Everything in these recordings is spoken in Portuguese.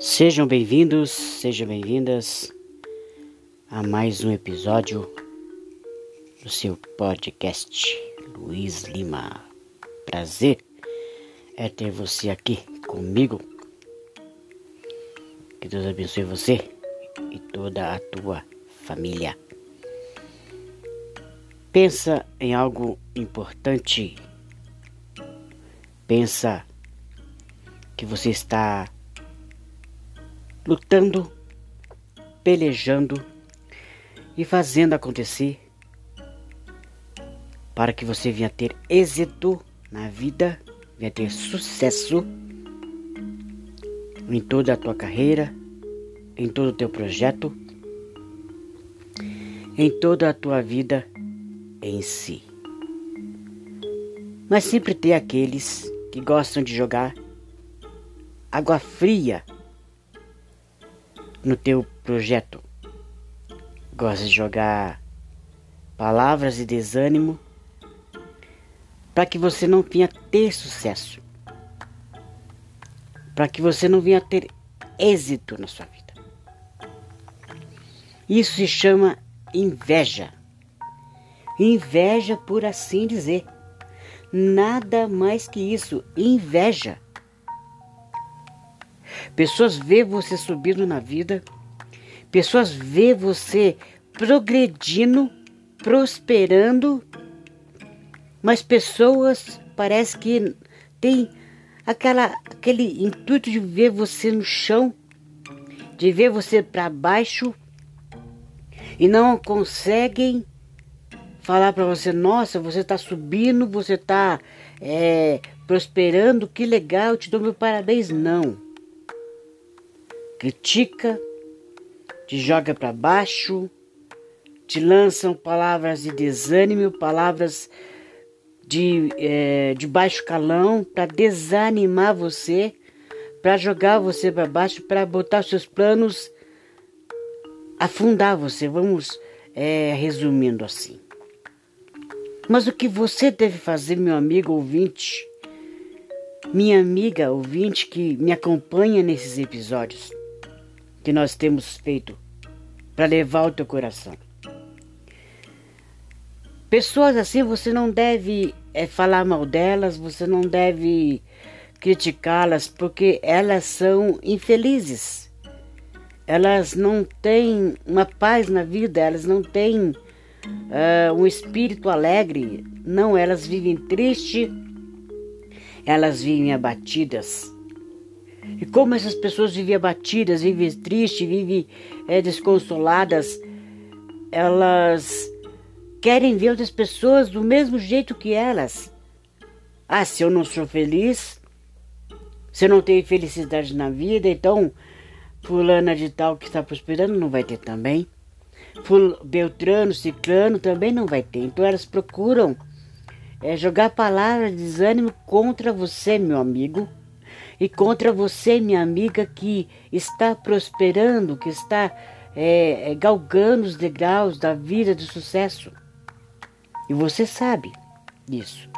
Sejam bem-vindos, sejam bem-vindas a mais um episódio do seu podcast Luiz Lima. Prazer é ter você aqui comigo. Que Deus abençoe você e toda a tua família. Pensa em algo importante. Pensa que você está lutando, pelejando e fazendo acontecer para que você venha ter êxito na vida, venha ter sucesso em toda a tua carreira, em todo o teu projeto, em toda a tua vida em si. Mas sempre tem aqueles que gostam de jogar água fria no teu projeto. Gosta de jogar palavras de desânimo para que você não venha ter sucesso. Para que você não venha ter êxito na sua vida. Isso se chama inveja. Inveja, por assim dizer. Nada mais que isso, inveja. Pessoas vê você subindo na vida, pessoas vê você progredindo, prosperando, mas pessoas parece que tem aquela aquele intuito de ver você no chão, de ver você para baixo e não conseguem falar para você, nossa, você está subindo, você está é, prosperando, que legal, te dou meu parabéns. Não critica, te joga para baixo, te lançam palavras de desânimo, palavras de, é, de baixo calão para desanimar você, para jogar você para baixo, para botar seus planos, afundar você. Vamos é, resumindo assim. Mas o que você deve fazer, meu amigo ouvinte, minha amiga ouvinte que me acompanha nesses episódios? Que nós temos feito para levar o teu coração. Pessoas assim você não deve é, falar mal delas, você não deve criticá-las, porque elas são infelizes. Elas não têm uma paz na vida, elas não têm uh, um espírito alegre. Não, elas vivem tristes, elas vivem abatidas. E como essas pessoas vivem abatidas, vivem tristes, vivem é, desconsoladas, elas querem ver outras pessoas do mesmo jeito que elas. Ah, se eu não sou feliz, se eu não tenho felicidade na vida, então fulana de tal que está prosperando não vai ter também. Ful Beltrano, Ciclano também não vai ter. Então elas procuram é, jogar palavras de desânimo contra você, meu amigo e contra você, minha amiga, que está prosperando, que está é, é, galgando os degraus da vida do sucesso. E você sabe disso.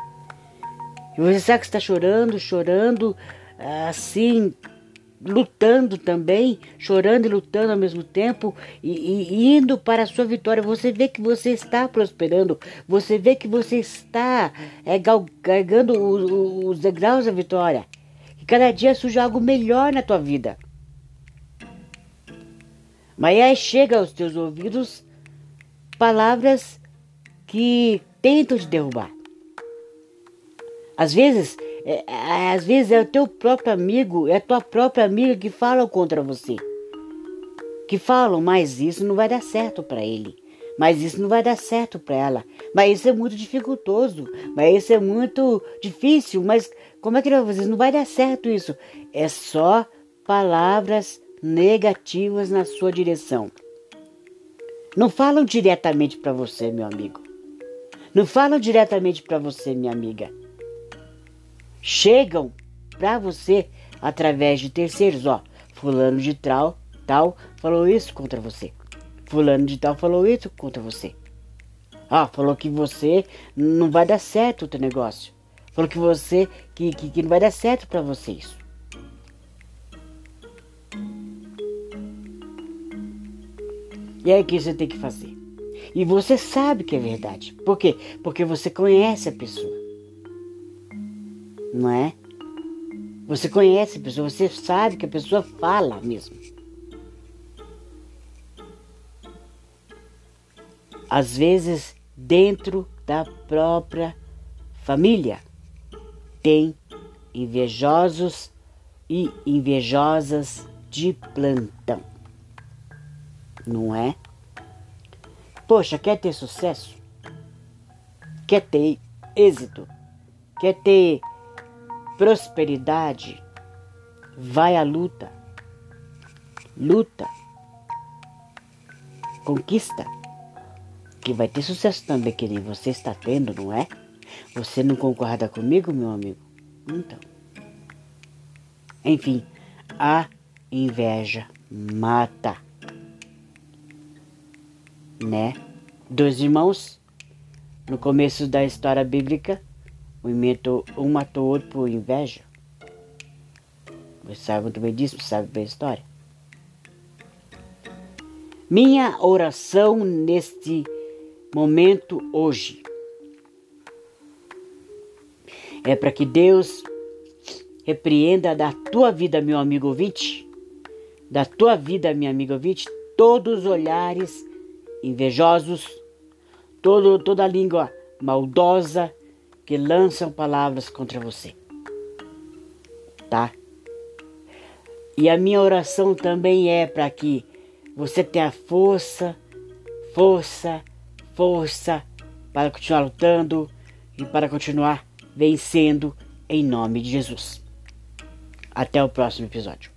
E você sabe que está chorando, chorando, assim, lutando também, chorando e lutando ao mesmo tempo e, e, indo para a sua vitória. Você vê que você está prosperando, você vê que você está é, galgando os, os degraus da vitória. Cada dia surge algo melhor na tua vida. Mas aí chega aos teus ouvidos palavras que tentam te derrubar. Às vezes, é, é, às vezes é o teu próprio amigo, é a tua própria amiga que falam contra você. Que falam, mas isso não vai dar certo para ele. Mas isso não vai dar certo para ela. Mas isso é muito dificultoso. Mas isso é muito difícil. Mas como é que ele vai fazer? Não vai dar certo isso. É só palavras negativas na sua direção. Não falam diretamente para você, meu amigo. Não falam diretamente para você, minha amiga. Chegam para você através de terceiros, ó. Fulano de tal, tal falou isso contra você fulano de tal falou isso contra você. Ah, falou que você não vai dar certo o teu negócio. Falou que você que, que, que não vai dar certo para você isso. E é o que você tem que fazer. E você sabe que é verdade. Por quê? Porque você conhece a pessoa. Não é? Você conhece a pessoa, você sabe que a pessoa fala mesmo. Às vezes, dentro da própria família, tem invejosos e invejosas de plantão. Não é? Poxa, quer ter sucesso? Quer ter êxito? Quer ter prosperidade? Vai à luta. Luta. Conquista. Que vai ter sucesso também, que nem você está tendo, não é? Você não concorda comigo, meu amigo? Então. Enfim, a inveja mata né? Dois irmãos, no começo da história bíblica, um matou o outro por inveja. Você sabe muito bem disso, sabe bem a história. Minha oração neste momento hoje é para que Deus repreenda da tua vida, meu amigo ouvinte, da tua vida, minha amiga ouvinte, todos os olhares invejosos, todo, toda língua maldosa que lançam palavras contra você. Tá? E a minha oração também é para que você tenha força, força, força para continuar lutando e para continuar vencendo em nome de Jesus. Até o próximo episódio.